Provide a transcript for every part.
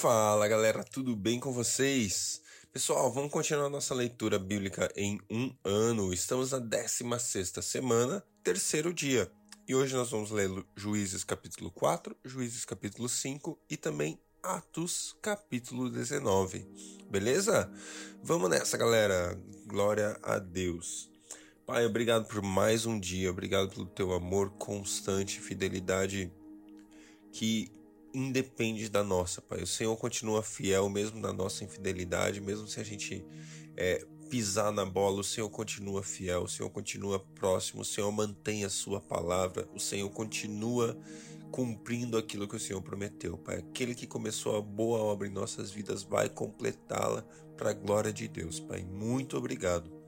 Fala galera, tudo bem com vocês? Pessoal, vamos continuar nossa leitura bíblica em um ano. Estamos na 16 semana, terceiro dia. E hoje nós vamos ler Juízes capítulo 4, Juízes capítulo 5 e também Atos capítulo 19. Beleza? Vamos nessa, galera. Glória a Deus. Pai, obrigado por mais um dia, obrigado pelo teu amor constante, fidelidade que independe da nossa, Pai. O Senhor continua fiel mesmo na nossa infidelidade, mesmo se a gente é, pisar na bola, o Senhor continua fiel, o Senhor continua próximo, o Senhor mantém a sua palavra, o Senhor continua cumprindo aquilo que o Senhor prometeu, Pai. Aquele que começou a boa obra em nossas vidas vai completá-la para a glória de Deus, Pai. Muito obrigado.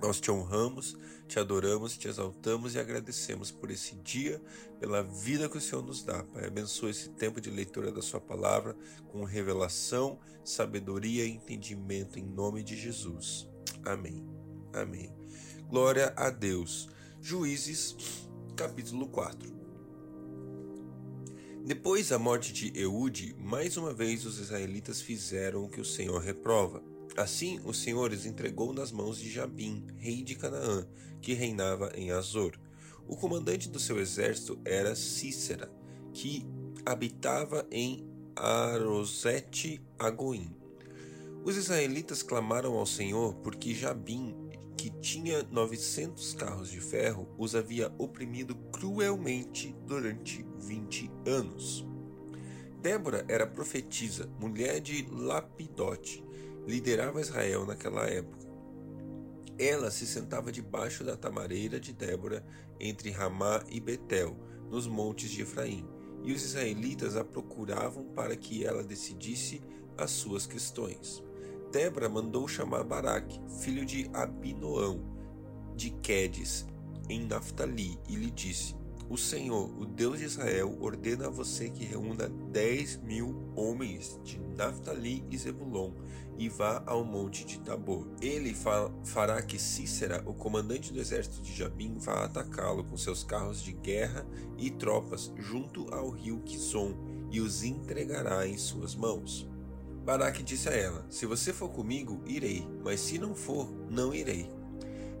Nós te honramos, te adoramos, te exaltamos e agradecemos por esse dia, pela vida que o Senhor nos dá. Pai, abençoa esse tempo de leitura da Sua palavra com revelação, sabedoria e entendimento em nome de Jesus. Amém. Amém. Glória a Deus. Juízes, capítulo 4. Depois da morte de Eude, mais uma vez os israelitas fizeram o que o Senhor reprova Assim os entregou nas mãos de Jabim, rei de Canaã, que reinava em Azor. O comandante do seu exército era Cícera, que habitava em Arosete Agoim. Os israelitas clamaram ao Senhor porque Jabim, que tinha novecentos carros de ferro, os havia oprimido cruelmente durante vinte anos. Débora era profetisa, mulher de Lapidote, liderava Israel naquela época. Ela se sentava debaixo da tamareira de Débora, entre Ramá e Betel, nos montes de Efraim, e os israelitas a procuravam para que ela decidisse as suas questões. Débora mandou chamar Baraque, filho de Abinoão, de Quedes, em Naphtali, e lhe disse: o Senhor, o Deus de Israel, ordena a você que reúna dez mil homens de Naphtali e Zebulon e vá ao monte de Tabor. Ele fa fará que Cícera, o comandante do exército de Jabim, vá atacá-lo com seus carros de guerra e tropas junto ao rio Quizon e os entregará em suas mãos. Baraque disse a ela: Se você for comigo, irei, mas se não for, não irei.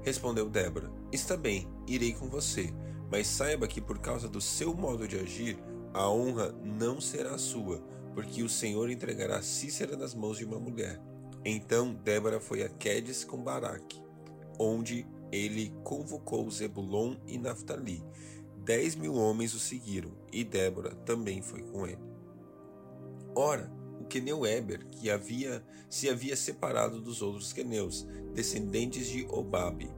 Respondeu Débora: Está bem, irei com você mas saiba que por causa do seu modo de agir, a honra não será sua, porque o Senhor entregará Cícera nas mãos de uma mulher. Então Débora foi a Quedes com Baraque, onde ele convocou Zebulon e Naphtali. Dez mil homens o seguiram, e Débora também foi com ele. Ora, o queneu Eber, que havia se havia separado dos outros queneus, descendentes de Obabe,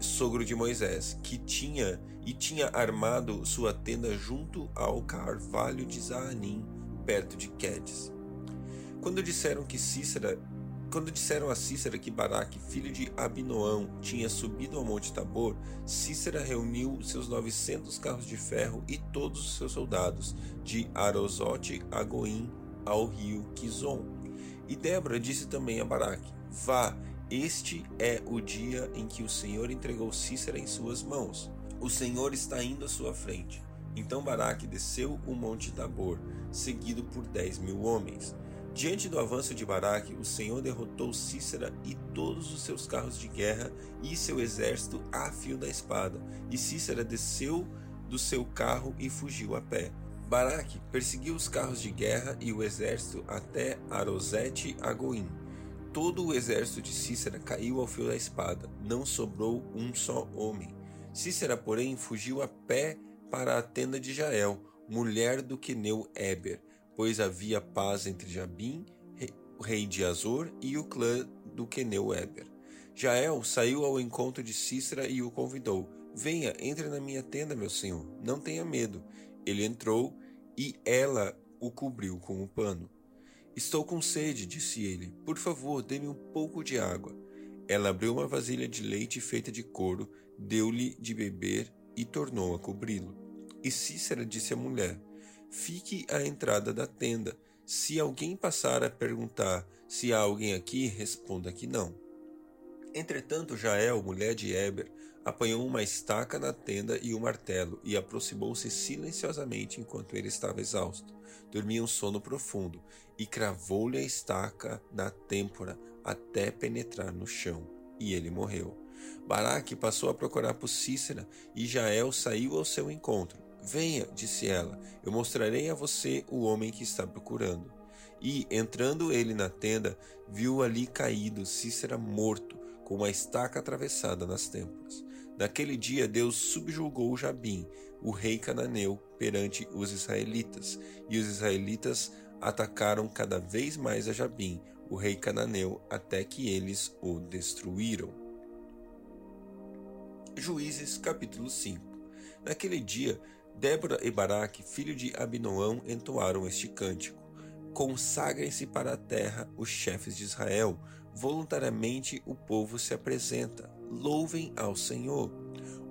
sogro de Moisés, que tinha e tinha armado sua tenda junto ao carvalho de Zaanim, perto de Quedes. Quando disseram que Cícera, quando disseram a Cícera que Baraque, filho de Abinoão, tinha subido ao monte Tabor, Cícera reuniu seus novecentos carros de ferro e todos os seus soldados, de Arozote a Goim ao rio Quizon. E Débora disse também a Baraque: Vá este é o dia em que o Senhor entregou Cícera em suas mãos. O Senhor está indo à sua frente. Então Baraque desceu o monte Tabor, seguido por dez mil homens. Diante do avanço de Baraque, o Senhor derrotou Cícera e todos os seus carros de guerra e seu exército a fio da espada. E Cícera desceu do seu carro e fugiu a pé. Baraque perseguiu os carros de guerra e o exército até Arosete Agoim todo o exército de Cícera caiu ao fio da espada, não sobrou um só homem. Cícera, porém, fugiu a pé para a tenda de Jael, mulher do queneu Eber, pois havia paz entre Jabim, rei de Azor, e o clã do queneu Eber. Jael saiu ao encontro de Cícera e o convidou: Venha, entre na minha tenda, meu senhor, não tenha medo. Ele entrou e ela o cobriu com o um pano. Estou com sede, disse ele. Por favor, dê-me um pouco de água. Ela abriu uma vasilha de leite feita de couro, deu-lhe de beber e tornou a cobri-lo. E Cícera disse à mulher: Fique à entrada da tenda. Se alguém passar a perguntar se há alguém aqui, responda que não. Entretanto, Jael, mulher de Eber, apanhou uma estaca na tenda e um martelo, e aproximou-se silenciosamente enquanto ele estava exausto. Dormia um sono profundo, e cravou-lhe a estaca na têmpora até penetrar no chão, e ele morreu. Baraque passou a procurar por Cícera, e Jael saiu ao seu encontro. Venha, disse ela, eu mostrarei a você o homem que está procurando. E, entrando ele na tenda, viu ali caído Cícera morto, com uma estaca atravessada nas têmporas. Naquele dia Deus subjulgou Jabim, o rei cananeu, perante os israelitas, e os israelitas atacaram cada vez mais a Jabim, o rei cananeu, até que eles o destruíram. Juízes capítulo 5 Naquele dia, Débora e Baraque, filho de Abinoão, entoaram este cântico. Consagrem-se para a terra os chefes de Israel, voluntariamente o povo se apresenta louvem ao Senhor.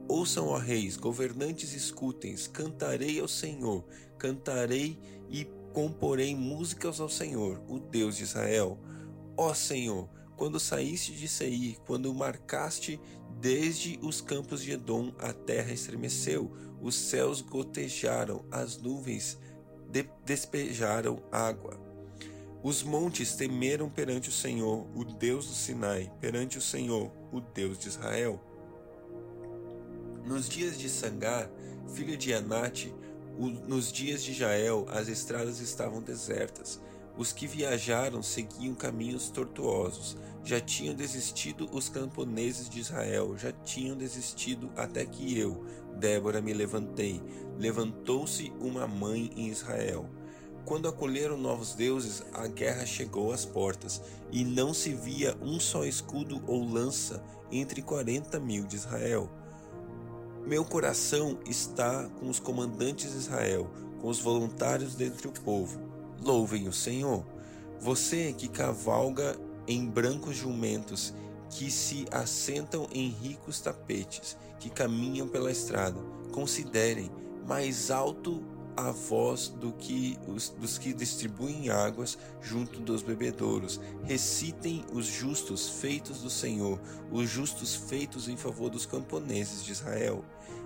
Ouçam, ó reis, governantes, escutem, cantarei ao Senhor, cantarei e comporei músicas ao Senhor, o Deus de Israel. Ó Senhor, quando saíste de Seir, quando marcaste desde os campos de Edom, a terra estremeceu, os céus gotejaram, as nuvens de despejaram água. Os montes temeram perante o Senhor, o Deus do Sinai, perante o Senhor, o Deus de Israel. Nos dias de Sangar, filho de Anate, nos dias de Jael, as estradas estavam desertas. Os que viajaram seguiam caminhos tortuosos. Já tinham desistido os camponeses de Israel, já tinham desistido até que eu, Débora, me levantei. Levantou-se uma mãe em Israel. Quando acolheram novos deuses, a guerra chegou às portas, e não se via um só escudo ou lança entre quarenta mil de Israel. Meu coração está com os comandantes de Israel, com os voluntários dentre o povo. Louvem o Senhor. Você que cavalga em brancos jumentos, que se assentam em ricos tapetes, que caminham pela estrada, considerem mais alto a voz do que os, dos que distribuem águas junto dos bebedouros. Recitem os justos feitos do Senhor, os justos feitos em favor dos camponeses de Israel.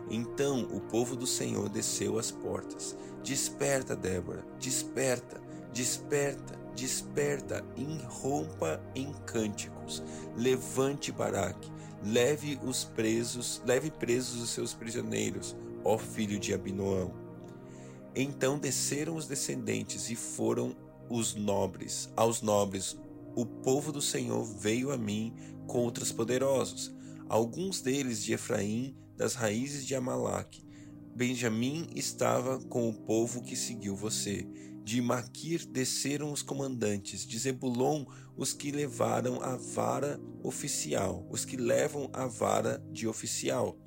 Então o povo do Senhor desceu às portas. Desperta, Débora, desperta, desperta, desperta, irrompa em cânticos. Levante Baraque, leve os presos, leve presos os seus prisioneiros, ó filho de Abinoão. Então desceram os descendentes e foram os nobres, aos nobres. O povo do Senhor veio a mim contra os poderosos, alguns deles de Efraim, das raízes de Amalaque. Benjamim estava com o povo que seguiu você. De Maquir desceram os comandantes, de Zebulon os que levaram a vara oficial, os que levam a vara de oficial.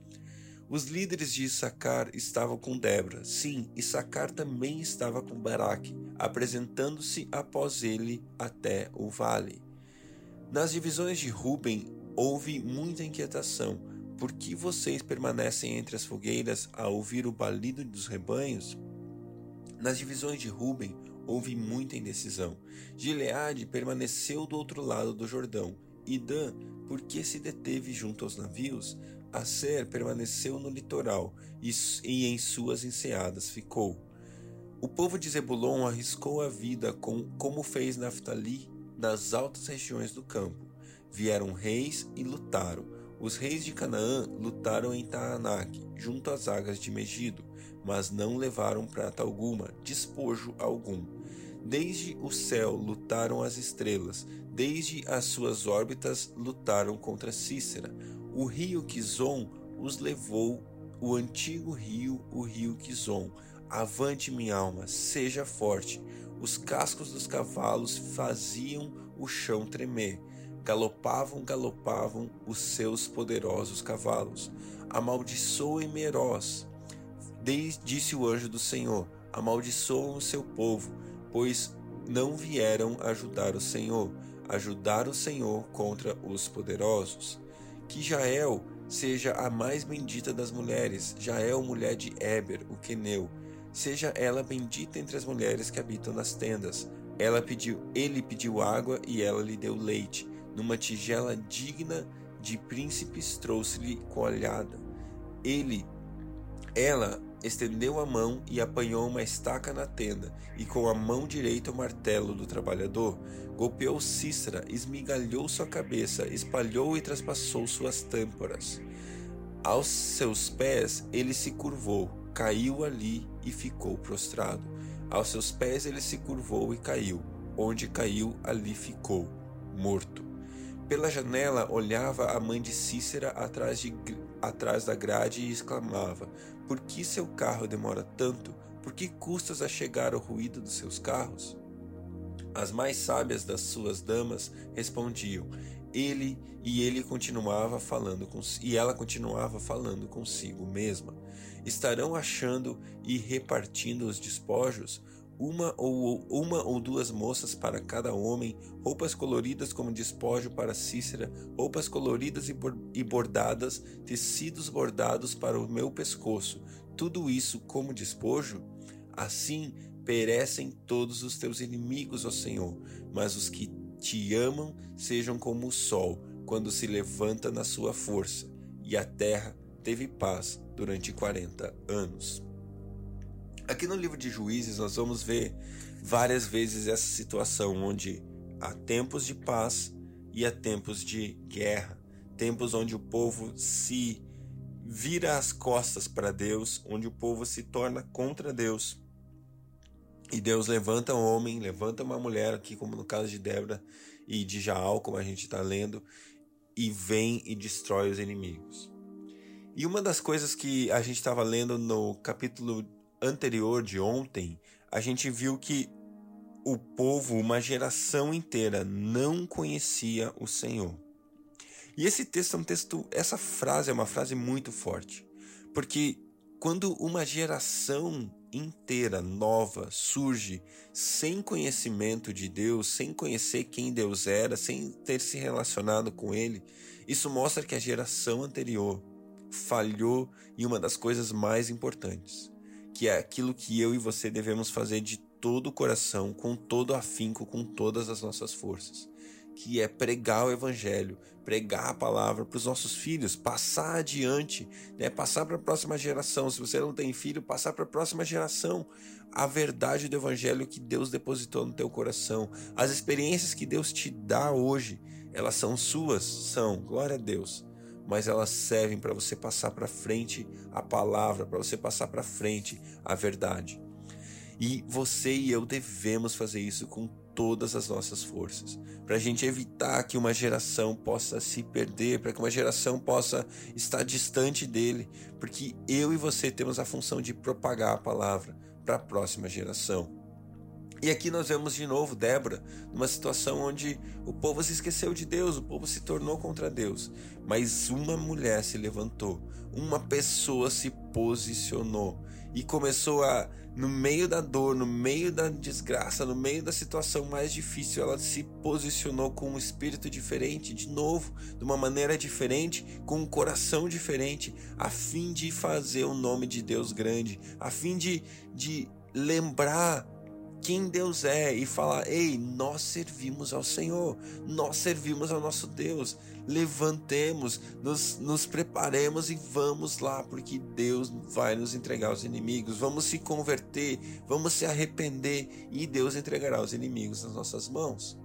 Os líderes de Issacar estavam com Débora. Sim, Issacar também estava com Baraque, apresentando-se após ele até o vale. Nas divisões de Ruben houve muita inquietação. Por que vocês permanecem entre as fogueiras a ouvir o balido dos rebanhos? Nas divisões de Ruben houve muita indecisão. Gileade permaneceu do outro lado do Jordão. E Dan, por que se deteve junto aos navios? Aser permaneceu no litoral e em suas enseadas ficou. O povo de Zebulon arriscou a vida com, como fez Naftali nas altas regiões do campo. Vieram reis e lutaram. Os reis de Canaã lutaram em Taanac, junto às águas de Megido, mas não levaram prata alguma, despojo algum. Desde o céu lutaram as estrelas, desde as suas órbitas lutaram contra Cícera. O rio Quizon os levou, o antigo rio, o rio Quizon. Avante, minha alma, seja forte. Os cascos dos cavalos faziam o chão tremer. Galopavam, galopavam os seus poderosos cavalos. Amaldiçoem Meroz. Disse o anjo do Senhor: Amaldiçoam o seu povo, pois não vieram ajudar o Senhor, ajudar o Senhor contra os poderosos. Que Jael seja a mais bendita das mulheres, Jael, mulher de Eber, o queneu. Seja ela bendita entre as mulheres que habitam nas tendas. Ela pediu, ele pediu água e ela lhe deu leite, numa tigela digna de príncipes trouxe-lhe coalhada. Ele, ela estendeu a mão e apanhou uma estaca na tenda, e com a mão direita o martelo do trabalhador. Golpeou Cícera, esmigalhou sua cabeça, espalhou e traspassou suas têmporas. Aos seus pés ele se curvou, caiu ali e ficou prostrado. Aos seus pés ele se curvou e caiu. Onde caiu, ali ficou, morto. Pela janela olhava a mãe de Cícera atrás, de, atrás da grade e exclamava: Por que seu carro demora tanto? Por que custas a chegar ao ruído dos seus carros? As mais sábias das suas damas respondiam: Ele e ele continuava falando com, e ela continuava falando consigo mesma. Estarão achando e repartindo os despojos? Uma ou, uma ou duas moças para cada homem, roupas coloridas como despojo para Cícera, roupas coloridas e bordadas, tecidos bordados para o meu pescoço, tudo isso como despojo? Assim perecem todos os teus inimigos, ó Senhor, mas os que te amam sejam como o sol quando se levanta na sua força. E a terra teve paz durante quarenta anos. Aqui no livro de Juízes nós vamos ver várias vezes essa situação onde há tempos de paz e há tempos de guerra, tempos onde o povo se vira as costas para Deus, onde o povo se torna contra Deus. E Deus levanta um homem, levanta uma mulher, aqui como no caso de Débora e de Jaal, como a gente está lendo, e vem e destrói os inimigos. E uma das coisas que a gente estava lendo no capítulo anterior de ontem, a gente viu que o povo, uma geração inteira, não conhecia o Senhor. E esse texto é um texto, essa frase é uma frase muito forte, porque quando uma geração inteira nova surge sem conhecimento de Deus, sem conhecer quem Deus era, sem ter se relacionado com Ele, isso mostra que a geração anterior falhou em uma das coisas mais importantes, que é aquilo que eu e você devemos fazer de todo o coração, com todo afinco, com todas as nossas forças, que é pregar o evangelho, pregar a palavra para os nossos filhos, passar adiante, né? passar para a próxima geração. Se você não tem filho, passar para a próxima geração a verdade do evangelho que Deus depositou no teu coração. As experiências que Deus te dá hoje, elas são suas, são, glória a Deus mas elas servem para você passar para frente a palavra, para você passar para frente a verdade. E você e eu devemos fazer isso com todas as nossas forças, para a gente evitar que uma geração possa se perder, para que uma geração possa estar distante dele, porque eu e você temos a função de propagar a palavra para a próxima geração. E aqui nós vemos de novo Débora, numa situação onde o povo se esqueceu de Deus, o povo se tornou contra Deus. Mas uma mulher se levantou, uma pessoa se posicionou e começou a, no meio da dor, no meio da desgraça, no meio da situação mais difícil, ela se posicionou com um espírito diferente, de novo, de uma maneira diferente, com um coração diferente, a fim de fazer o nome de Deus grande, a fim de, de lembrar quem Deus é e falar: ei, nós servimos ao Senhor, nós servimos ao nosso Deus. Levantemos, nos, nos preparemos e vamos lá, porque Deus vai nos entregar os inimigos. Vamos se converter, vamos se arrepender e Deus entregará os inimigos nas nossas mãos.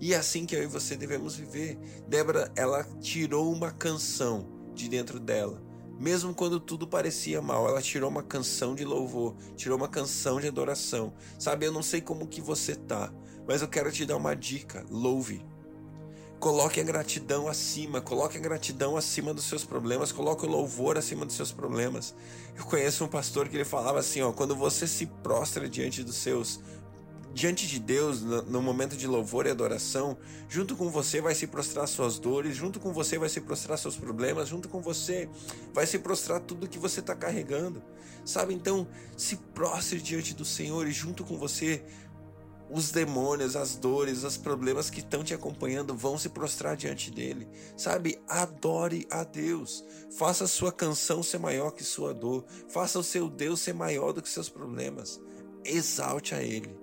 E é assim que eu e você devemos viver. Débora, ela tirou uma canção de dentro dela mesmo quando tudo parecia mal, ela tirou uma canção de louvor, tirou uma canção de adoração. Sabe, eu não sei como que você tá, mas eu quero te dar uma dica: louve. Coloque a gratidão acima, coloque a gratidão acima dos seus problemas, coloque o louvor acima dos seus problemas. Eu conheço um pastor que ele falava assim, ó, quando você se prostra diante dos seus diante de Deus, no momento de louvor e adoração, junto com você vai se prostrar suas dores, junto com você vai se prostrar seus problemas, junto com você vai se prostrar tudo que você está carregando. Sabe? Então, se prostre diante do Senhor e junto com você os demônios, as dores, os problemas que estão te acompanhando vão se prostrar diante dele. Sabe? Adore a Deus. Faça a sua canção ser maior que sua dor. Faça o seu Deus ser maior do que seus problemas. Exalte a Ele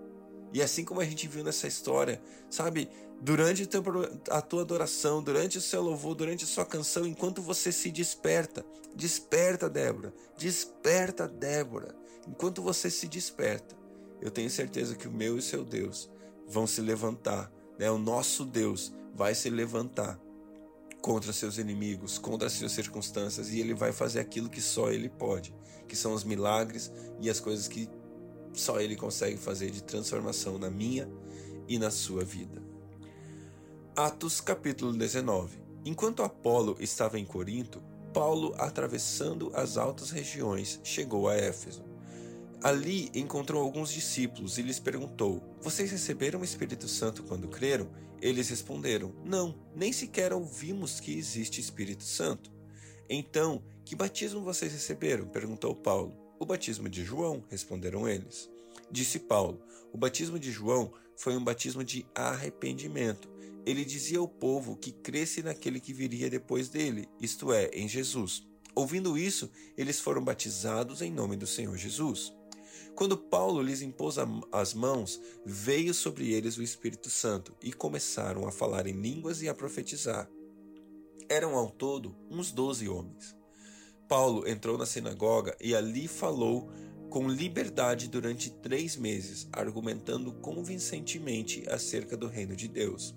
E assim como a gente viu nessa história, sabe, durante a tua adoração, durante o seu louvor, durante a sua canção, enquanto você se desperta, desperta, Débora, desperta, Débora. Enquanto você se desperta, eu tenho certeza que o meu e o seu Deus vão se levantar, né? O nosso Deus vai se levantar contra seus inimigos, contra as suas circunstâncias, e ele vai fazer aquilo que só ele pode, que são os milagres e as coisas que só Ele consegue fazer de transformação na minha e na sua vida. Atos capítulo 19 Enquanto Apolo estava em Corinto, Paulo, atravessando as altas regiões, chegou a Éfeso. Ali encontrou alguns discípulos e lhes perguntou: Vocês receberam o Espírito Santo quando creram? Eles responderam: Não, nem sequer ouvimos que existe Espírito Santo. Então, que batismo vocês receberam? perguntou Paulo. O batismo de João, responderam eles. Disse Paulo: O batismo de João foi um batismo de arrependimento. Ele dizia ao povo que cresce naquele que viria depois dele, isto é, em Jesus. Ouvindo isso, eles foram batizados em nome do Senhor Jesus. Quando Paulo lhes impôs as mãos, veio sobre eles o Espírito Santo e começaram a falar em línguas e a profetizar. Eram ao todo uns doze homens. Paulo entrou na sinagoga e ali falou com liberdade durante três meses, argumentando convincentemente acerca do reino de Deus.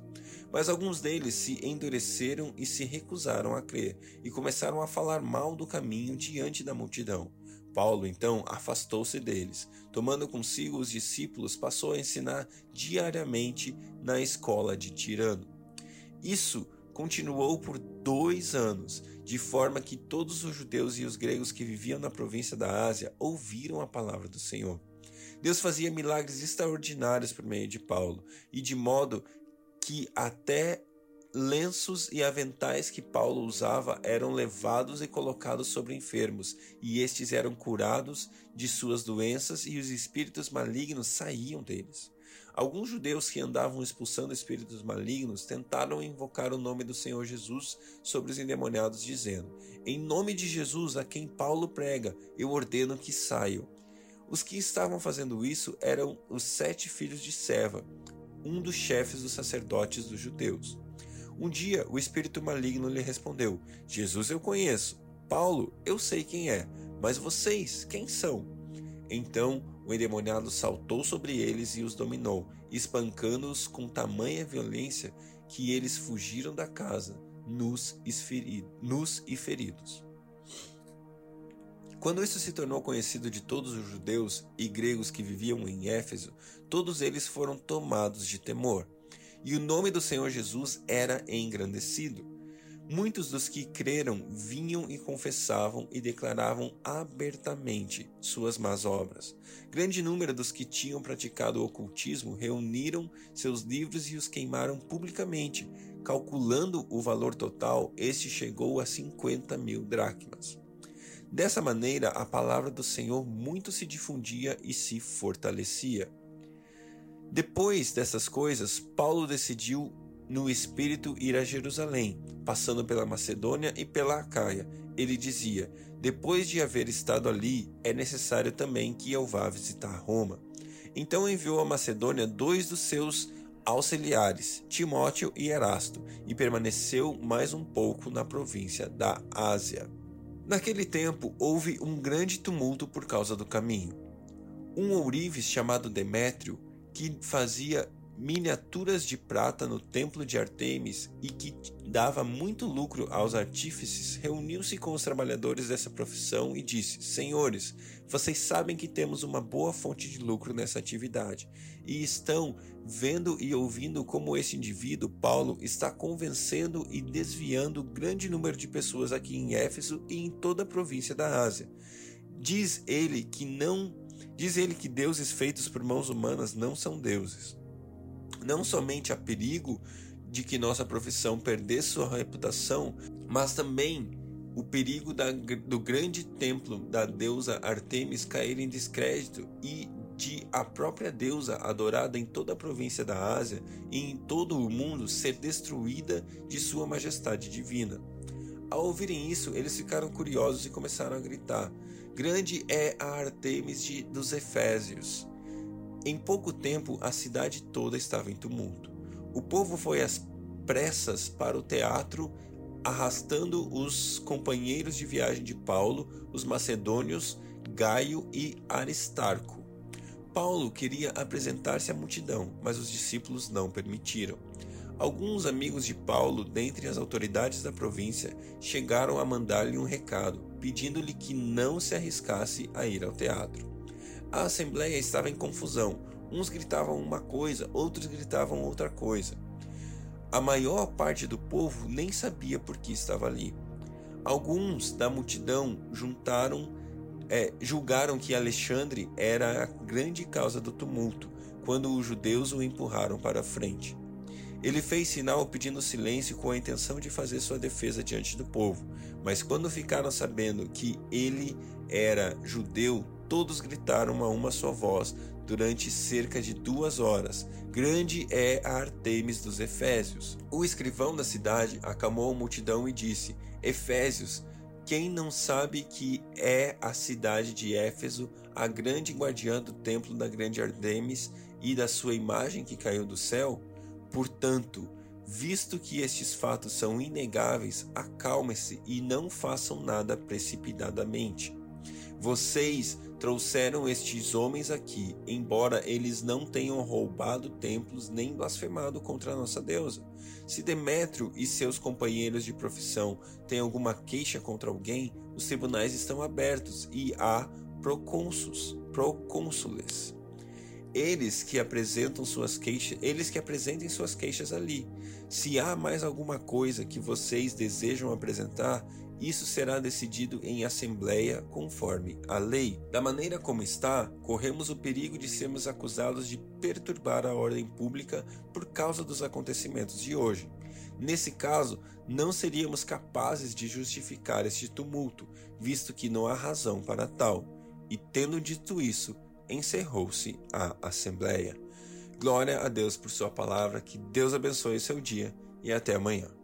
Mas alguns deles se endureceram e se recusaram a crer, e começaram a falar mal do caminho diante da multidão. Paulo então afastou-se deles. Tomando consigo os discípulos, passou a ensinar diariamente na escola de Tirano. Isso continuou por dois anos, de forma que todos os judeus e os gregos que viviam na província da Ásia ouviram a palavra do Senhor. Deus fazia milagres extraordinários por meio de Paulo, e de modo que até lenços e aventais que Paulo usava eram levados e colocados sobre enfermos, e estes eram curados de suas doenças, e os espíritos malignos saíam deles. Alguns judeus que andavam expulsando espíritos malignos tentaram invocar o nome do Senhor Jesus sobre os endemoniados, dizendo: Em nome de Jesus, a quem Paulo prega, eu ordeno que saiam. Os que estavam fazendo isso eram os sete filhos de Seva, um dos chefes dos sacerdotes dos judeus. Um dia o espírito maligno lhe respondeu: Jesus eu conheço, Paulo eu sei quem é, mas vocês quem são? Então o endemoniado saltou sobre eles e os dominou, espancando-os com tamanha violência que eles fugiram da casa, nus e feridos. Quando isso se tornou conhecido de todos os judeus e gregos que viviam em Éfeso, todos eles foram tomados de temor, e o nome do Senhor Jesus era engrandecido. Muitos dos que creram vinham e confessavam e declaravam abertamente suas más obras. Grande número dos que tinham praticado o ocultismo reuniram seus livros e os queimaram publicamente. Calculando o valor total, este chegou a 50 mil dracmas. Dessa maneira, a palavra do Senhor muito se difundia e se fortalecia. Depois dessas coisas, Paulo decidiu no espírito ir a Jerusalém, passando pela Macedônia e pela Acaia. Ele dizia: Depois de haver estado ali, é necessário também que eu vá visitar Roma. Então enviou a Macedônia dois dos seus auxiliares, Timóteo e Erasto, e permaneceu mais um pouco na província da Ásia. Naquele tempo houve um grande tumulto por causa do caminho. Um ourives chamado Demétrio, que fazia miniaturas de prata no templo de Artemis e que dava muito lucro aos artífices, reuniu-se com os trabalhadores dessa profissão e disse: Senhores, vocês sabem que temos uma boa fonte de lucro nessa atividade e estão vendo e ouvindo como esse indivíduo, Paulo, está convencendo e desviando grande número de pessoas aqui em Éfeso e em toda a província da Ásia. Diz ele que não, diz ele que deuses feitos por mãos humanas não são deuses não somente há perigo de que nossa profissão perdesse sua reputação, mas também o perigo da, do grande templo da deusa Artemis cair em descrédito e de a própria deusa adorada em toda a província da Ásia e em todo o mundo ser destruída de sua majestade divina. Ao ouvirem isso, eles ficaram curiosos e começaram a gritar: Grande é a Artemis de, dos Efésios! Em pouco tempo, a cidade toda estava em tumulto. O povo foi às pressas para o teatro, arrastando os companheiros de viagem de Paulo, os macedônios Gaio e Aristarco. Paulo queria apresentar-se à multidão, mas os discípulos não permitiram. Alguns amigos de Paulo, dentre as autoridades da província, chegaram a mandar-lhe um recado, pedindo-lhe que não se arriscasse a ir ao teatro. A assembleia estava em confusão. Uns gritavam uma coisa, outros gritavam outra coisa. A maior parte do povo nem sabia por que estava ali. Alguns da multidão juntaram, é, julgaram que Alexandre era a grande causa do tumulto, quando os judeus o empurraram para a frente. Ele fez sinal pedindo silêncio com a intenção de fazer sua defesa diante do povo. Mas quando ficaram sabendo que ele era judeu, todos gritaram a uma só voz durante cerca de duas horas: Grande é a Artemis dos Efésios. O escrivão da cidade acalmou a multidão e disse: Efésios, quem não sabe que é a cidade de Éfeso, a grande guardiã do templo da grande Artemis e da sua imagem que caiu do céu? Portanto, visto que estes fatos são inegáveis, acalme-se e não façam nada precipitadamente. Vocês trouxeram estes homens aqui, embora eles não tenham roubado templos nem blasfemado contra a nossa deusa. Se Demétrio e seus companheiros de profissão têm alguma queixa contra alguém, os tribunais estão abertos e há procônsuls, procônsules eles que apresentam suas queixas, eles que apresentem suas queixas ali. Se há mais alguma coisa que vocês desejam apresentar, isso será decidido em assembleia conforme a lei. Da maneira como está, corremos o perigo de sermos acusados de perturbar a ordem pública por causa dos acontecimentos de hoje. Nesse caso, não seríamos capazes de justificar este tumulto, visto que não há razão para tal. E tendo dito isso, encerrou-se a assembleia. Glória a Deus por sua palavra, que Deus abençoe seu dia e até amanhã.